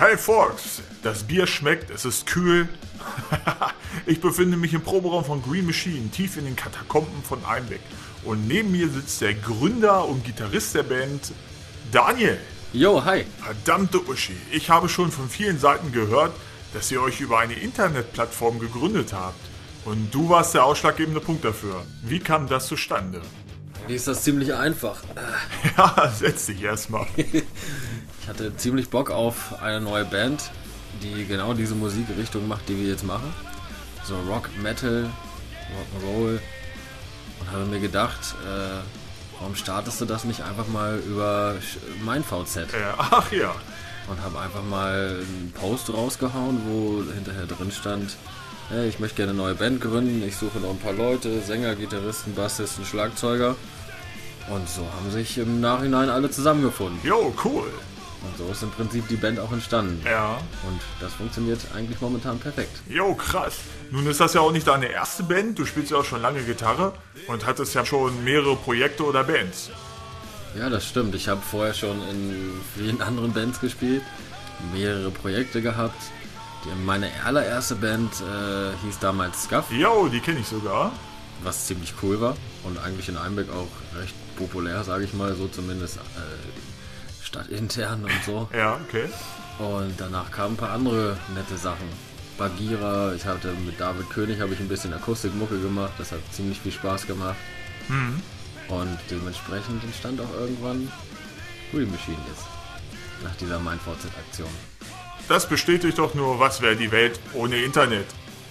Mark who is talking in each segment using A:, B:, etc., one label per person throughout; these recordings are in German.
A: Hey Fox, das Bier schmeckt, es ist kühl. ich befinde mich im Proberaum von Green Machine, tief in den Katakomben von Einbeck. Und neben mir sitzt der Gründer und Gitarrist der Band, Daniel.
B: Jo, hi.
A: Verdammte Uschi, ich habe schon von vielen Seiten gehört, dass ihr euch über eine Internetplattform gegründet habt. Und du warst der ausschlaggebende Punkt dafür. Wie kam das zustande?
B: Wie ist das ziemlich einfach.
A: Ja, setz dich erstmal.
B: Ich hatte ziemlich Bock auf eine neue Band, die genau diese Musikrichtung macht, die wir jetzt machen. So Rock, Metal, Rock'n'Roll. Und habe mir gedacht, äh, warum startest du das nicht einfach mal über mein VZ?
A: Ach ja.
B: Und habe einfach mal einen Post rausgehauen, wo hinterher drin stand, hey, ich möchte gerne eine neue Band gründen, ich suche noch ein paar Leute, Sänger, Gitarristen, Bassisten, Schlagzeuger. Und so haben sich im Nachhinein alle zusammengefunden.
A: Jo, cool.
B: Und so ist im Prinzip die Band auch entstanden.
A: Ja.
B: Und das funktioniert eigentlich momentan perfekt.
A: Jo, krass. Nun ist das ja auch nicht deine erste Band. Du spielst ja auch schon lange Gitarre und hattest ja schon mehrere Projekte oder Bands.
B: Ja, das stimmt. Ich habe vorher schon in vielen anderen Bands gespielt, mehrere Projekte gehabt. Die, meine allererste Band äh, hieß damals Scuff,
A: Jo, die kenne ich sogar.
B: was ziemlich cool war und eigentlich in Einbeck auch recht populär, sage ich mal, so zumindest äh, stadtintern und so.
A: Ja, okay.
B: Und danach kamen ein paar andere nette Sachen. Bagira, ich hatte mit David König habe ich ein bisschen Akustikmucke gemacht, das hat ziemlich viel Spaß gemacht. Und dementsprechend entstand auch irgendwann Green Machine jetzt. Nach dieser MindVZ-Aktion.
A: Das bestätigt doch nur, was wäre die Welt ohne Internet.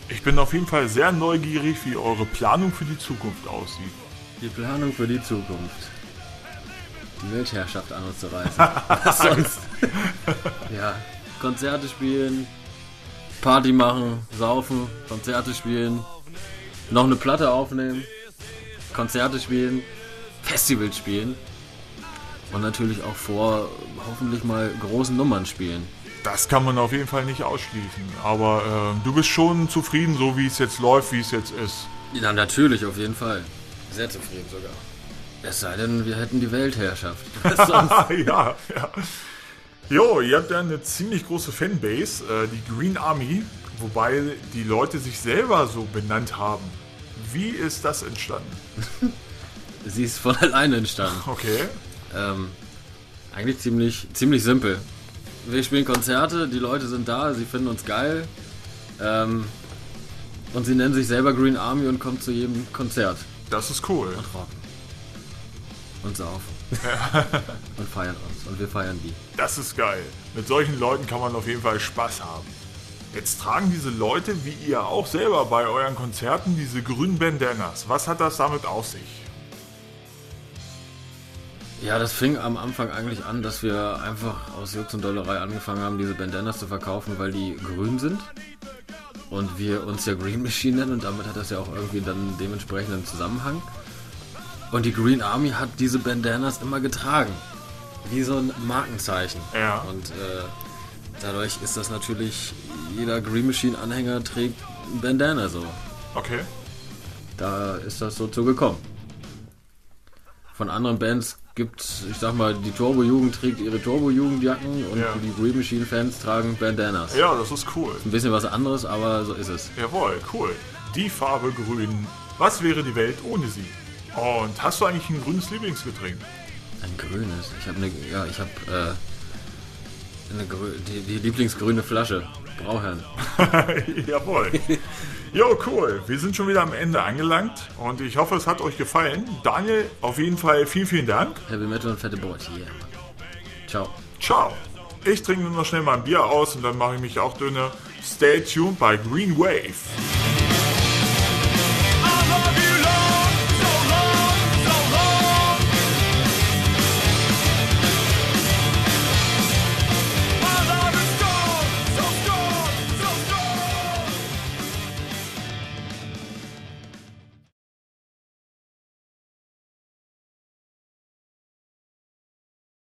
A: Ich bin auf jeden Fall sehr neugierig, wie eure Planung für die Zukunft aussieht.
B: Die Planung für die Zukunft. Die Weltherrschaft an uns zu reißen. Was sonst? ja, Konzerte spielen, Party machen, saufen, Konzerte spielen, noch eine Platte aufnehmen, Konzerte spielen, Festivals spielen und natürlich auch vor hoffentlich mal großen Nummern spielen.
A: Das kann man auf jeden Fall nicht ausschließen. Aber äh, du bist schon zufrieden, so wie es jetzt läuft, wie es jetzt ist.
B: Ja, natürlich, auf jeden Fall. Sehr zufrieden sogar. Es sei denn, wir hätten die Weltherrschaft.
A: Ja, ja. Jo, ihr habt ja eine ziemlich große Fanbase, äh, die Green Army, wobei die Leute sich selber so benannt haben. Wie ist das entstanden?
B: Sie ist von alleine entstanden.
A: Okay.
B: Ähm, eigentlich ziemlich, ziemlich simpel. Wir spielen Konzerte, die Leute sind da, sie finden uns geil. Ähm, und sie nennen sich selber Green Army und kommen zu jedem Konzert
A: Das ist cool.
B: und rocken. Und saufen. und feiern uns. Und wir feiern die.
A: Das ist geil. Mit solchen Leuten kann man auf jeden Fall Spaß haben. Jetzt tragen diese Leute, wie ihr auch selber bei euren Konzerten, diese grünen Bandanas. Was hat das damit auf sich?
B: Ja, das fing am Anfang eigentlich an, dass wir einfach aus Jux und Dollerei angefangen haben, diese Bandanas zu verkaufen, weil die grün sind. Und wir uns ja Green Machine nennen und damit hat das ja auch irgendwie dann dementsprechend einen Zusammenhang. Und die Green Army hat diese Bandanas immer getragen. Wie so ein Markenzeichen.
A: Ja.
B: Und äh, dadurch ist das natürlich, jeder Green Machine Anhänger trägt ein Bandana so.
A: Okay.
B: Da ist das so zu gekommen. Von anderen Bands gibt ich sag mal, die Turbo-Jugend trägt ihre Turbo-Jugendjacken und
A: Ja.
B: die Green Machine-Fans tragen Bandanas.
A: Ja, das ist cool.
B: Ein bisschen was anderes, aber so ist es.
A: Jawohl, cool. Die Farbe grün. Was wäre die Welt ohne sie? Und hast du eigentlich ein grünes Lieblingsgetränk?
B: Ein grünes. Ich habe eine, ja, ich habe äh, eine die, die Lieblingsgrüne Flasche. Brauherrn.
A: Jawohl. Jo, cool. Wir sind schon wieder am Ende angelangt und ich hoffe, es hat euch gefallen. Daniel, auf jeden Fall vielen, vielen Dank.
B: Heavy Metal und fette Beute. Yeah. Ciao.
A: Ciao. Ich trinke nur noch schnell mal ein Bier aus und dann mache ich mich auch dünne. Stay tuned bei Green Wave.